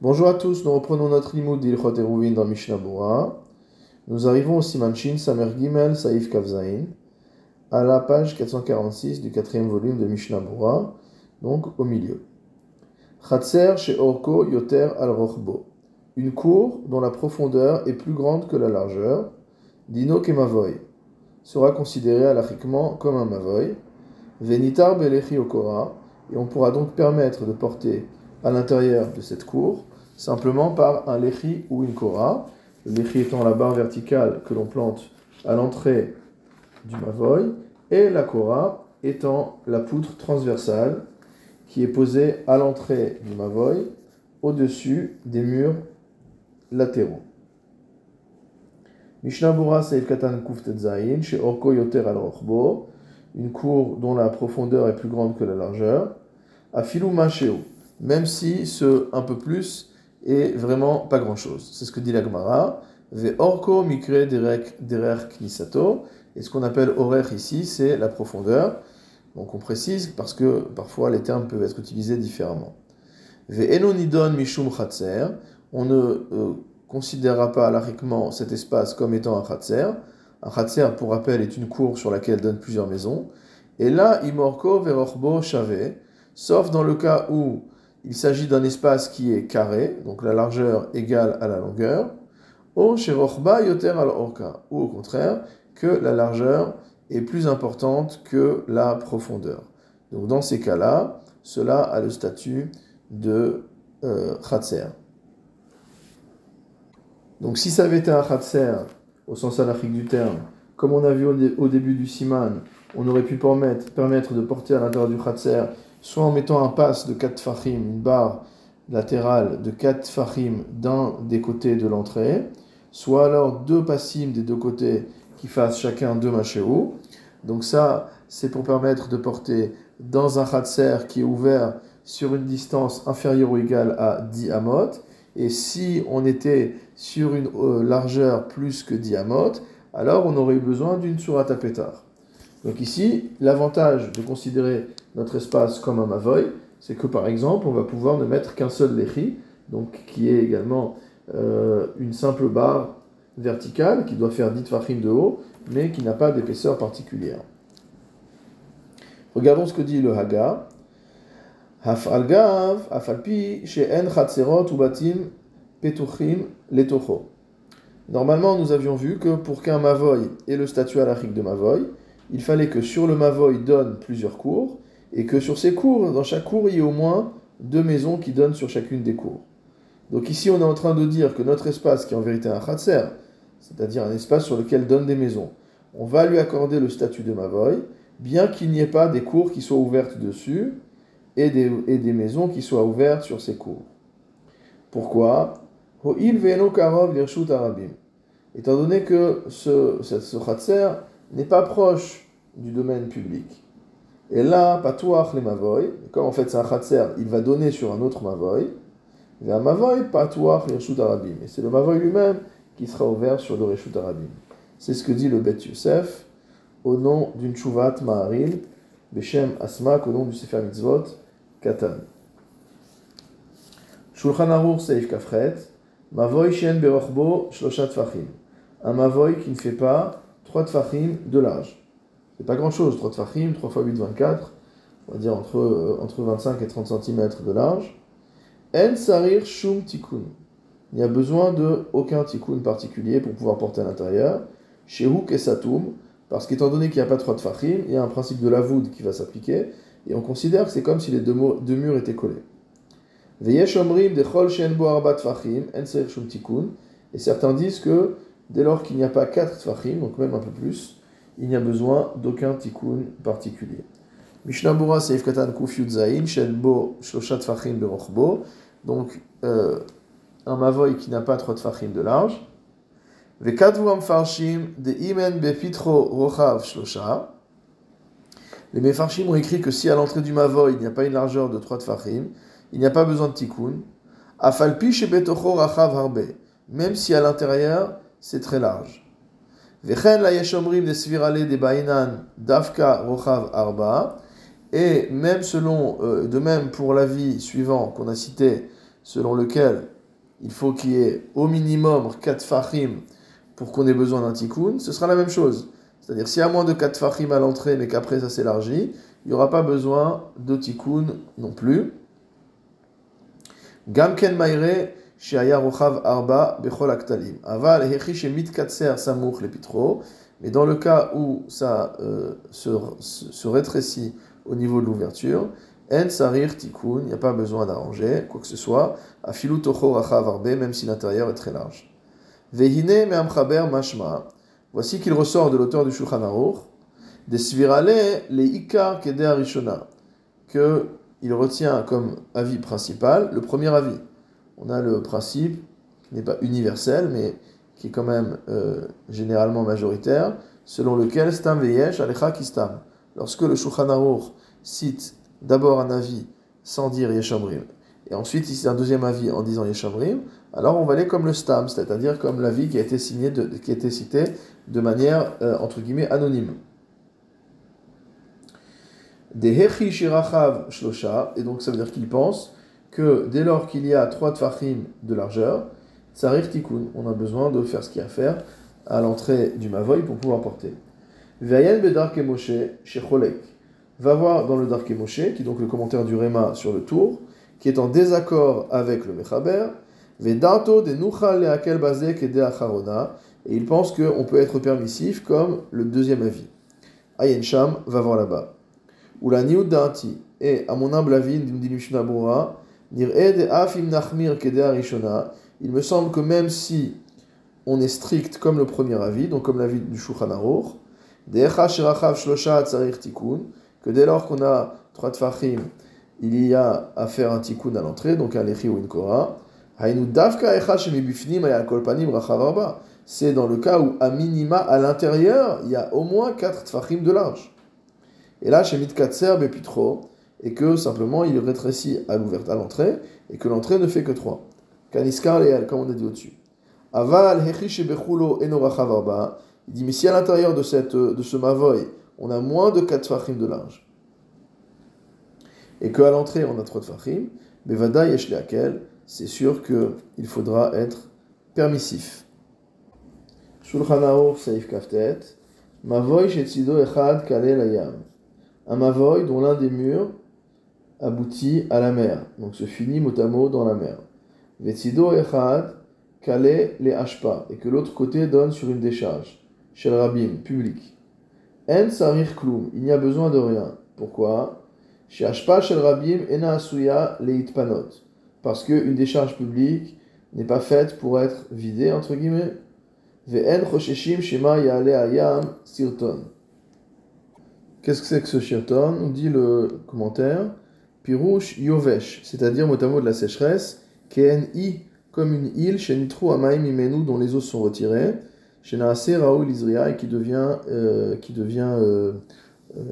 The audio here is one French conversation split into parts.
Bonjour à tous, nous reprenons notre limoud d'Ilchot Eruvin dans Mishnah. Nous arrivons au Simanchin Samer Gimel Saïf Kavzain, à la page 446 du quatrième volume de Mishnah donc au milieu. Chatser chez Orko Yoter al Rochbo, une cour dont la profondeur est plus grande que la largeur, Dino Kemavoy, sera considérée alachiquement comme un Mavoy, Venitar Belechi Okora, et on pourra donc permettre de porter à l'intérieur de cette cour, simplement par un lechi ou une kora. Le lechi étant la barre verticale que l'on plante à l'entrée du mavoy, et la kora étant la poutre transversale qui est posée à l'entrée du mavoy, au-dessus des murs latéraux. Mishnah Bura Seif Katan chez Orko Yoter al une cour dont la profondeur est plus grande que la largeur, à Filou même si ce un peu plus est vraiment pas grand chose. C'est ce que dit la Gemara. Mikre derek knisato. Et ce qu'on appelle horaire ici, c'est la profondeur. Donc on précise parce que parfois les termes peuvent être utilisés différemment. Ve enonidon mishum. On ne euh, considérera pas alariquement cet espace comme étant un chatzer. Un chatzer, pour rappel, est une cour sur laquelle donnent plusieurs maisons. Et là, imorko verorbo shave. Sauf dans le cas où il s'agit d'un espace qui est carré, donc la largeur égale à la longueur, ou au contraire, que la largeur est plus importante que la profondeur. Donc dans ces cas-là, cela a le statut de euh, Donc si ça avait été un khatser, au sens anarchique du terme, comme on a vu au, début du siman, on aurait pu permettre, permettre de porter à l'intérieur du khatser soit en mettant un pass de 4 fachim, une barre latérale de 4 fachim d'un des côtés de l'entrée, soit alors deux passim des deux côtés qui fassent chacun deux machéou. Donc ça, c'est pour permettre de porter dans un khatser qui est ouvert sur une distance inférieure ou égale à 10 amot. Et si on était sur une euh, largeur plus que 10 amot, alors on aurait eu besoin d'une surata pétard. Donc ici, l'avantage de considérer notre espace comme un mavoy, c'est que par exemple, on va pouvoir ne mettre qu'un seul lechi, donc qui est également euh, une simple barre verticale qui doit faire 10 tfachim de haut, mais qui n'a pas d'épaisseur particulière. Regardons ce que dit le Haga. Hafalgav, afalpi, she'en chatzerot ubatim petuchim letocho. Normalement, nous avions vu que pour qu'un mavoy ait le statut alachique de mavoy, il fallait que sur le Mavoy donne plusieurs cours, et que sur ces cours, dans chaque cours, il y ait au moins deux maisons qui donnent sur chacune des cours. Donc ici, on est en train de dire que notre espace, qui est en vérité un khatser, c'est-à-dire un espace sur lequel donnent des maisons, on va lui accorder le statut de Mavoy, bien qu'il n'y ait pas des cours qui soient ouvertes dessus, et des, maisons qui soient ouvertes sur ces cours. Pourquoi? Étant donné que ce, ce, ce khatser n'est pas proche du domaine public. Et là, patouach les mavoy, comme en fait c'est un khatser, il va donner sur un autre mavoy. Et un mavoy, patouach les arabim. Et c'est le mavoy lui-même qui sera ouvert sur le reshut arabim. C'est ce que dit le Bet Yosef au nom d'une chouvat maharil, Beshem Asmak, au nom du Sefer Mitzvot, Katan. Shulchan Aruch Seif Kafret, Mavoy Shen Berochbo Shloshat Fachim. Un mavoy qui ne fait pas 3 tfachim de large. C'est pas grand chose, 3 tfachim, 3 x 8, 24, on va dire entre, euh, entre 25 et 30 cm de large. En sarir shum tikkun. Il n'y a besoin de aucun tikkun particulier pour pouvoir porter à l'intérieur. Chez Houk et Satum, parce qu'étant donné qu'il n'y a pas 3 tfachim, il y a un principe de la voûte qui va s'appliquer, et on considère que c'est comme si les deux, murs étaient collés. Veyesh omrim de chol shen arba tfachim, en sarir shum tikkun. Et certains disent que Dès lors qu'il n'y a pas 4 tfachim, donc même un peu plus, il n'y a besoin d'aucun tikkun particulier. Mishnah Bura Seif Katan Kuf Yudzain, Shel Bo Shloshat Tfachim Berochbo, donc euh, un mavoy qui n'a pas 3 tfachim de large. Vekadvu Amfarshim de Imen Bepitro Rochav Shlosha. Les Mefarshim ont écrit que si à l'entrée du mavoy il n'y a pas une largeur de 3 tfachim, il n'y a pas besoin de tikkun. Afalpi Shebetocho Rachav Harbe, même si à l'intérieur c'est très large. Et même selon, euh, de même pour l'avis suivant qu'on a cité selon lequel il faut qu'il y ait au minimum 4 fahim pour qu'on ait besoin d'un tikkun, ce sera la même chose. C'est-à-dire, s'il y a moins de 4 fahim à l'entrée, mais qu'après ça s'élargit, il n'y aura pas besoin de tikkun non plus. Gamken maire arba. Aval. Mais dans le cas où ça euh, se, se, rétrécit au niveau de l'ouverture, en sarir tikkun, il n'y a pas besoin d'arranger quoi que ce soit. Afilu tocho rachav arbe, même si l'intérieur est très large. Vehine me'amchaber mashma. Voici qu'il ressort de l'auteur du Shulchan Aruch, des svirale les ikar kede arishona, que il retient comme avis principal le premier avis. On a le principe qui n'est pas universel, mais qui est quand même euh, généralement majoritaire, selon lequel stam veyesh alecha kistam. Lorsque le Shulchan cite d'abord un avis sans dire yeshamrim, et ensuite il cite un deuxième avis en disant yeshamrim, alors on va aller comme le stam, c'est-à-dire comme l'avis qui a été signé, qui a cité de manière euh, entre guillemets anonyme. Shirachav shlosha, et donc ça veut dire qu'il pense que dès lors qu'il y a trois tfachim de largeur, tsarir tikkun, on a besoin de faire ce qu'il y a à faire à l'entrée du mavoy pour pouvoir porter. Vayen moshe. Va voir dans le Darke Moshe, qui est donc le commentaire du Réma sur le tour, qui est en désaccord avec le Mechaber, Vedato de Nuchal Leakel Bazek et de Acharona, et il pense qu'on peut être permissif comme le deuxième avis. Ayen Sham va voir là-bas. Ou la Niud et à mon humble avis, dit Mishnah Il me semble que même si on est strict comme le premier avis, donc comme l'avis du Shulchan Aruch, que dès lors qu'on a trois tfachim, il y a à faire un tikkun à l'entrée, donc un lechi ou une kora, c'est dans le cas où, à minima, à l'intérieur, il y a au moins 4 tfachim de large. Et là, chez Mitkatser Bepitro, et que simplement il rétrécit à l'ouverture, à l'entrée, et que l'entrée ne fait que 3. Kaniskar Leal, comme on a dit au-dessus. Aval il dit, mais si à l'intérieur de, cette, de ce mavoy, on a moins de 4 tfachim de large, et qu'à l'entrée on a 3 tfachim, Bevada Yeshleakel, c'est sûr qu'il faudra être permissif. Shulchan Aruch Saif Kaftet, Mavoy Shetzido Echad Kale Layam. Un Mavoy dont l'un des murs aboutit à la mer, donc se finit mot à mot dans la mer. Vetzido Echad Kale Le Ashpa, et que l'autre côté donne sur une décharge, chez le rabbin, public. En Sarir Klum, il n'y a besoin de rien. Pourquoi? Chez Ashpa Shel Rabim Ena Asuya Leitpanot parce qu'une décharge publique n'est pas faite pour être vidée, entre guillemets. shema ayam sirton. Qu'est-ce que c'est que ce sirton On dit le commentaire. Pirouche yovesh, c'est-à-dire mot de la sécheresse, i comme une île, chez Amaim Imenu, dont les eaux sont retirées, chez Naase Raoul Isria, qui devient, euh, qui devient euh, euh,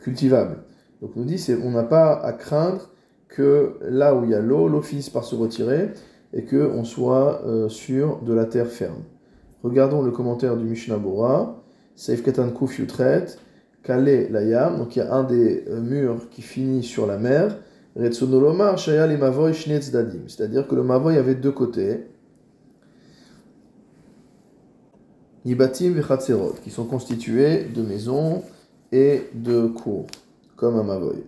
cultivable. Donc on dit, on n'a pas à craindre que là où il y a l'eau, l'eau finisse par se retirer et qu'on soit sur de la terre ferme. Regardons le commentaire du Mishnah Bora, Seif Katan Kuf Kale Layam, donc il y a un des euh, murs qui finit sur la mer, Retsonolomar Shaya le Mavoy Dadim, c'est-à-dire que le Mavoy avait deux côtés, Nibatim Vechatserot, qui sont constitués de maisons et de cours, comme un Mavoy.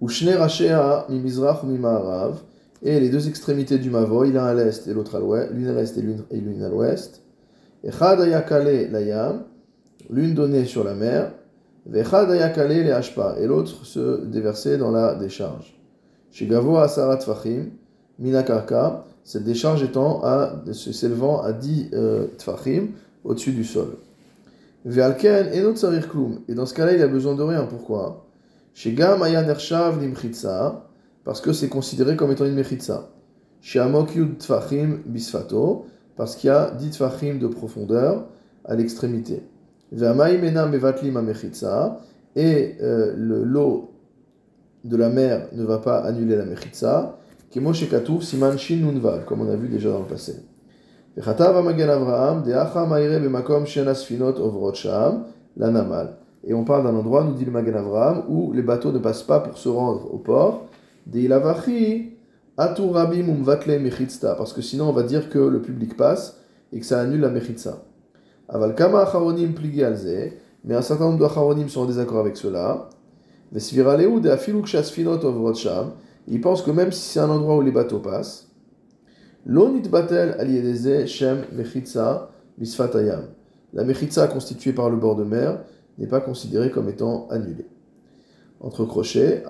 Ou Rashea mi-mizrach ou mi-ma'arav, et les deux extrémités du Mavoy, l'un à l'est et l'autre à l'ouest, l'une à l'est et l'une à l'ouest. Layam, l'une donnée sur la mer, et l'autre se déversait dans la décharge. Chez Gavo asarat tfachim, minakarka, cette décharge étant à, s'élevant à 10 euh, tfachim au-dessus du sol. Ve'alken enot sarir klum, et dans ce cas-là, il a besoin de rien. Pourquoi? Chez Gam Nershav Limchitsa, parce que c'est considéré comme étant une Mechitsa. Chez Amok Yud Tfachim Bisfato, parce qu'il y a 10 Tfachim de profondeur à l'extrémité. Et euh, le lot de la mer ne va pas annuler la Nunval, comme on a vu déjà dans le passé. Et on parle d'un endroit, nous dit le Magan Avraham, où les bateaux ne passent pas pour se rendre au port. Parce que sinon on va dire que le public passe et que ça annule la mechitsa. Aval kama acharonim pligi alze, mais un certain nombre d'acharonim sont en désaccord avec cela. Vesvira leud et afiluk shasfinot ovrot sham, ils pensent que même si c'est un endroit où les bateaux passent, lo nitbatel aliedeze shem mechitsa misfatayam. La mechitsa constituée par le bord de mer n'est pas considérée comme étant annulée entre crochets.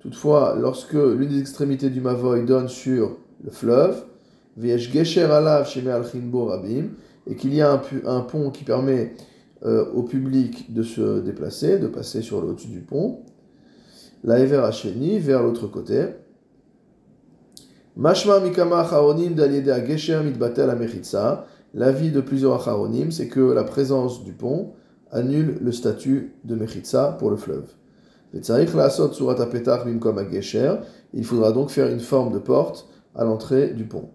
Toutefois, lorsque l'une des extrémités du Mavoy donne sur le fleuve, et qu'il y a un, pont qui permet euh, au public de se déplacer, de passer sur le dessus du pont, la Ever vers l'autre côté. Mashma mikama acharonim gesher mitbatel L'avis de plusieurs acharonim, c'est que la présence du pont annule le statut de Mechitza pour le fleuve. Il faudra donc faire une forme de porte à l'entrée du pont.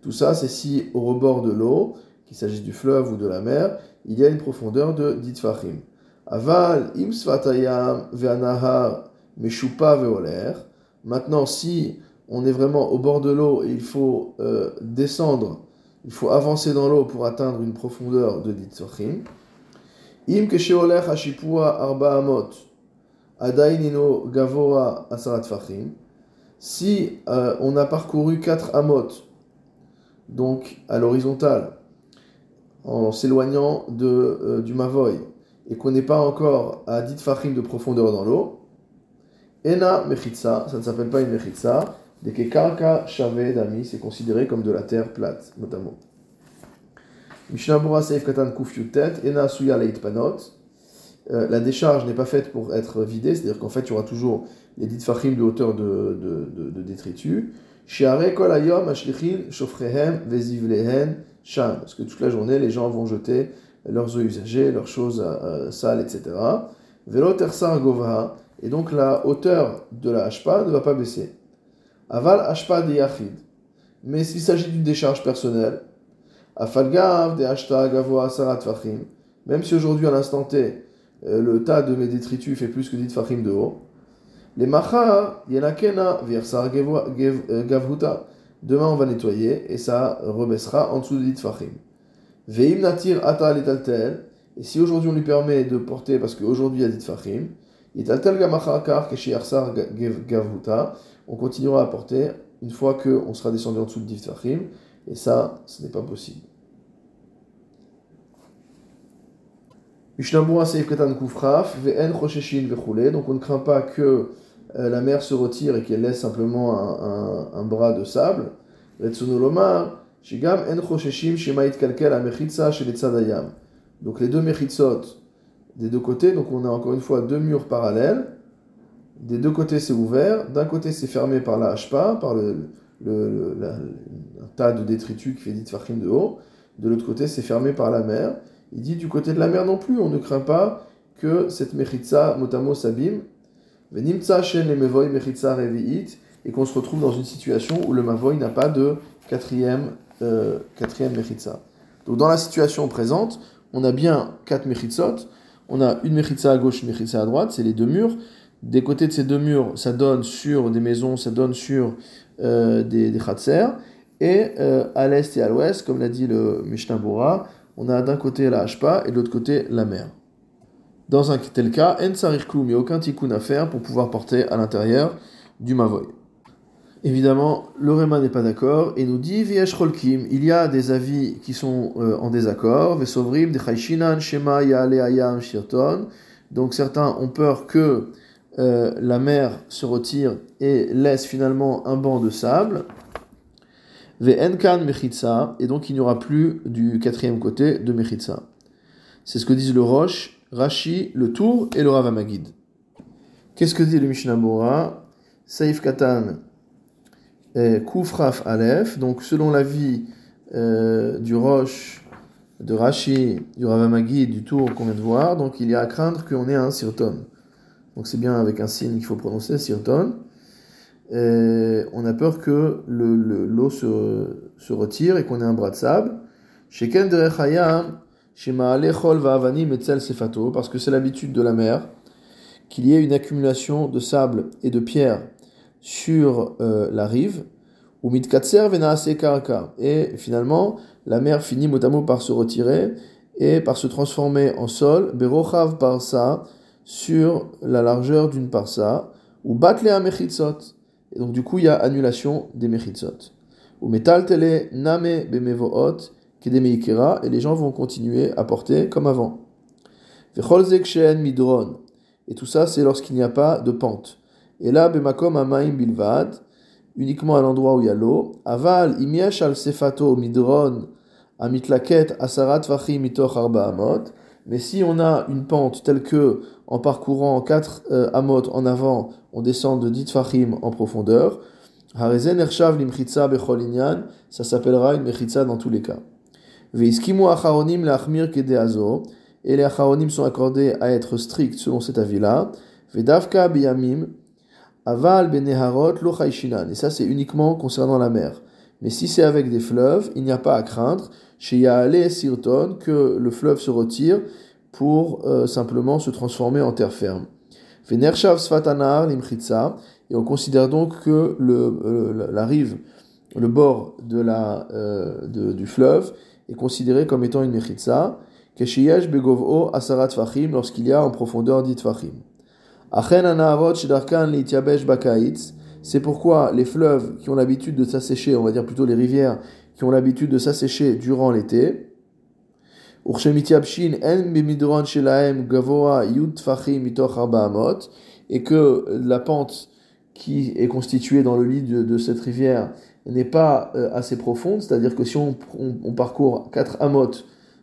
Tout ça, c'est si au rebord de l'eau, qu'il s'agisse du fleuve ou de la mer, il y a une profondeur de 10 fachim. Aval im ve'anahar meshupa ve'oler. Maintenant, si on est vraiment au bord de l'eau et il faut euh, descendre il faut avancer dans l'eau pour atteindre une profondeur de Ditzachim. Im arba amot, adainino gavora asarat fachim. Si euh, on a parcouru 4 amot, donc à l'horizontale, en s'éloignant euh, du Mavoy, et qu'on n'est pas encore à 10 fachim de profondeur dans l'eau, ena mechitsa, ça ne s'appelle pas une mechitsa, Dès que karka shave dami, c'est considéré comme de la terre plate, notamment. Mishnabura seif katan tet, ena suya panot. Euh, la décharge n'est pas faite pour être vidée, c'est-à-dire qu'en fait, il y aura toujours les dites fachim de hauteur de, de, de, détritus. Vezivlehen sham. Parce que toute la journée, les gens vont jeter leurs eaux usagées, leurs choses euh, sales, etc. Et donc la hauteur de la hashpa ne va pas baisser. Aval ashpa de yachid. Mais s'il s'agit d'une décharge personnelle, afalgav de hashtag avoa sarat fachim. Même si aujourd'hui, à l'instant T, euh, le tas de mes détritus fait plus que 10 fachim de haut. Les macha, yenakena, virsar euh, gavhuta. Demain, on va nettoyer et ça rebaissera en dessous de 10 fachim. Veim natir ata. Et si aujourd'hui on lui permet de porter, parce qu'aujourd'hui il y a 10 fachim, italtel gamacha kar keshi gavhuta on continuera à porter une fois qu'on sera descendu en dessous de Div et ça, ce n'est pas possible. Donc on ne craint pas que euh, la mer se retire et qu'elle laisse simplement un, bras de sable. Donc les deux mechitzot des deux côtés, donc on a encore une fois deux murs parallèles, des deux côtés, c'est ouvert. D'un côté, c'est fermé par la hashpa, par le, un tas de détritus qui fait dit de haut. De l'autre côté, c'est fermé par la mer. Il dit du côté de la mer non plus, on ne craint pas que cette mechitza motamo sabim, venimtsa shen le mevoy mechitza revi'it, et qu'on se retrouve dans une situation où le mavoy n'a pas de quatrième, euh, quatrième mechitza. Donc dans la situation présente, on a bien quatre mechitzot, on a une mechitza à gauche, une mechitza à droite, c'est les deux murs, des côtés de ces deux murs, ça donne sur des maisons, ça donne sur euh, des, des Et euh, à l'est et à l'ouest, comme l'a dit le Mishnah Bora, on a d'un côté la Hashpa et de l'autre côté la mer. Dans un tel cas, En il n'y a aucun tikkun à faire pour pouvoir porter à l'intérieur du Mavoy. Évidemment, le Réma n'est pas d'accord et nous dit il y a des avis qui sont euh, en désaccord. Vesovrim, Shema, Yaale, Ayam, Shirton. Donc certains ont peur que euh, la mer se retire et laisse finalement un banc de sable. Ve'enkan et donc il n'y aura plus du quatrième côté de mechitsa. C'est ce que disent le Roche, Rashi, le Tour et le Ravamagid. Qu'est-ce que dit le Mishnah Bora? Saif Katan, Kufraf Aleph, donc selon l'avis euh, du Roche, de Rashi, du Ravamagid, du Tour qu'on vient de voir, donc il y a à craindre qu'on ait un sirton. Donc c'est bien avec un signe qu'il faut prononcer, sirton. On a peur que l'eau le, se, se, retire et qu'on ait un bras de sable. Parce que c'est l'habitude de la mer qu'il y ait une accumulation de sable et de pierres sur euh, la rive, ou et finalement la mer finit mot par se retirer et par se transformer en sol, berochav parsa, sur la largeur d'une parsa, ou batlea mechitzot. Et donc du coup il y a annulation des mechitzot. Ou metal tele name bemevoot, kedemeikera, et les gens vont continuer à porter comme avant. midron. Et tout ça c'est lorsqu'il n'y a pas de pente. Et là, bemakom amaim bilvad, uniquement à l'endroit où il y a l'eau. Aval imiesh al sefato midron amitlaket asarat vachim mitoch arba. Mais si on a une pente telle que, en parcourant 4 euh, amot en avant, on descend de 10 fachim en profondeur, harezen ershav limchitza bechol inyan, ça s'appellera une mechitza dans tous les cas. Veiskimu acharonim leachmir kedeazo, et les acharonim sont accordés à être stricts selon cet avis-là. Vedavka biyamim, aval beneharot lo Et ça, c'est uniquement concernant la mer. Mais si c'est avec des fleuves, il n'y a pas à craindre chez Yaale Sirton que le fleuve se retire pour euh, simplement se transformer en terre ferme. Et on considère donc que le, euh, la rive, le bord de la, euh, du fleuve est considéré comme étant une Mechitsa, Keshiyesh Begovo Asarat Fachim, lorsqu'il y a en profondeur dit Fachim. Achen Anaharot Shidarkan Litiabesh Bakaitz, c'est pourquoi les fleuves qui ont l'habitude de s'assécher, on va dire plutôt les rivières qui ont l'habitude de s'assécher durant l'été, et que la pente qui est constituée dans le lit de, cette rivière n'est pas euh, assez profonde, c'est-à-dire que si on, parcourt 4 amot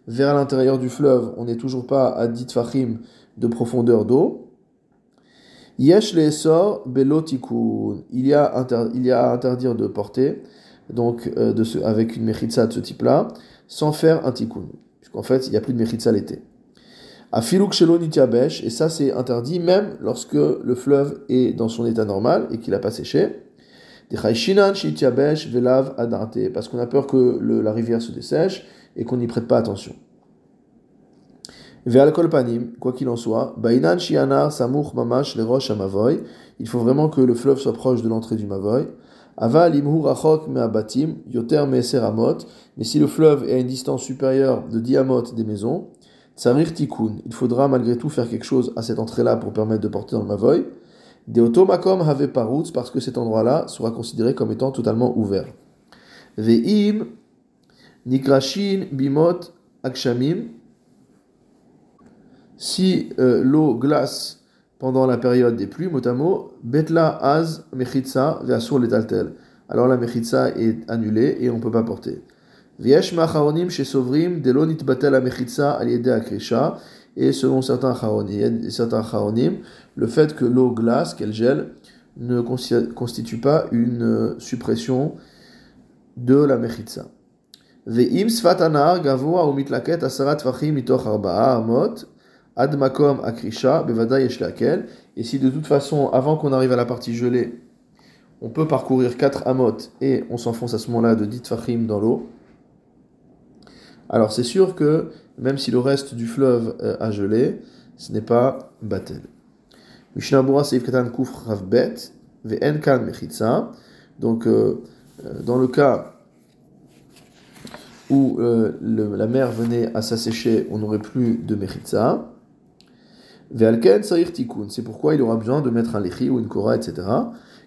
vers l'intérieur du fleuve, on n'est toujours pas à 10 fachim de profondeur d'eau. Yesh le'esor belotikun. Il y a il y a à interdire de porter, donc euh, de ce, avec une mechitza de ce type-là, sans faire un tikkun. Puisqu'en fait, il n'y a plus de mechitza l'été. Afiluk shelo nitiabesh, et ça c'est interdit même lorsque le fleuve est dans son état normal et qu'il n'a pas séché. velav adarte, parce qu'on a peur que la rivière se dessèche et qu'on n'y prête pas attention. Ve'al panim, quoi qu'il en soit, bainan shianar samuch mamash le rosh amavoy, il faut vraiment que le fleuve soit proche de l'entrée du mavoy. Aval imhu rachok me'abatim, yoter mais si le fleuve est à une distance supérieure de diamot des maisons, tsarir tikkun, il faudra malgré tout faire quelque chose à cette entrée-là pour permettre de porter dans le mavoy. De otomakom have parutz, parce que cet endroit-là sera considéré comme étant totalement ouvert. Ve'im nikrashin bimot akshamim, si euh, l'eau glace pendant la période des pluies, mot betla az mechitza ve'asur letaltel. Alors la mechitza est annulée et on ne peut pas porter. Viesh macharonim chez Sovrim, delonit batel mechitza aliede akrisha. Et selon certains charonim, le fait que l'eau glace, qu'elle gèle, ne constitue pas une euh, suppression de la mechitza. Ve'im sfatanar gavoa ou mitlaket asarat fachim mitoch arba'a amot Admakom akrisha, bevada yeshlakel. Et si de toute façon, avant qu'on arrive à la partie gelée, on peut parcourir 4 amot et on s'enfonce à ce moment-là de 10 fachim dans l'eau, alors c'est sûr que même si le reste du fleuve euh, a gelé, ce n'est pas batel. Mishnah Katan Ravbet, Ve'en Kan Mechitza. Donc, euh, euh, dans le cas où la mer venait à s'assécher, on n'aurait plus de Mechitza. C'est pourquoi il aura besoin de mettre un lechi ou une kora, etc.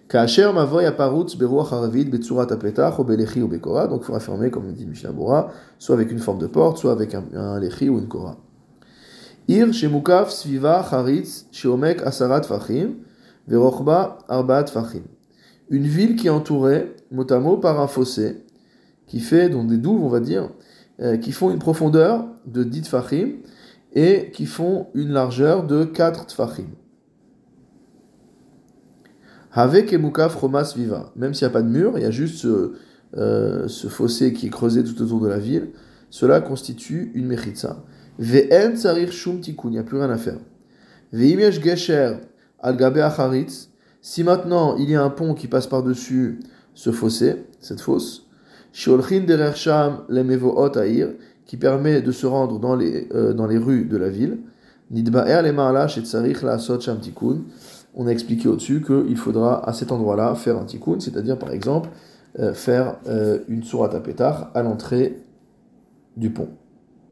Kacher mavoy aparutz beruach haravid betzurat apetach ou belechi ou bekora. Donc il faudra fermer, comme dit Mishnah Bora, soit avec une forme de porte, soit avec un, un lechi ou une kora. Ir shemukaf sviva charitz sheomek asarat fachim verochba arbaat fachim. Une ville qui est entourée, mot par un fossé, qui fait, donc des douves, on va dire, euh, qui font une profondeur de 10 fachim, et qui font une largeur de 4 tfachim. Avec emukaf romas viva. Même s'il n'y a pas de mur, il y a juste ce, euh, ce, fossé qui est creusé tout autour de la ville. Cela constitue une mechitza. Ve'en tsarir shum tikun, il n'y a plus rien à faire. Ve'im gesher al gabe acharitz. Si maintenant il y a un pont qui passe par-dessus ce fossé, cette fosse, shiolchin derer sham lemevoot air, qui permet de se rendre dans les, euh, dans les rues de la ville. On a expliqué au-dessus qu'il faudra à cet endroit-là faire un tikkun, c'est-à-dire par exemple euh, faire euh, une sourate à pétard à l'entrée du pont.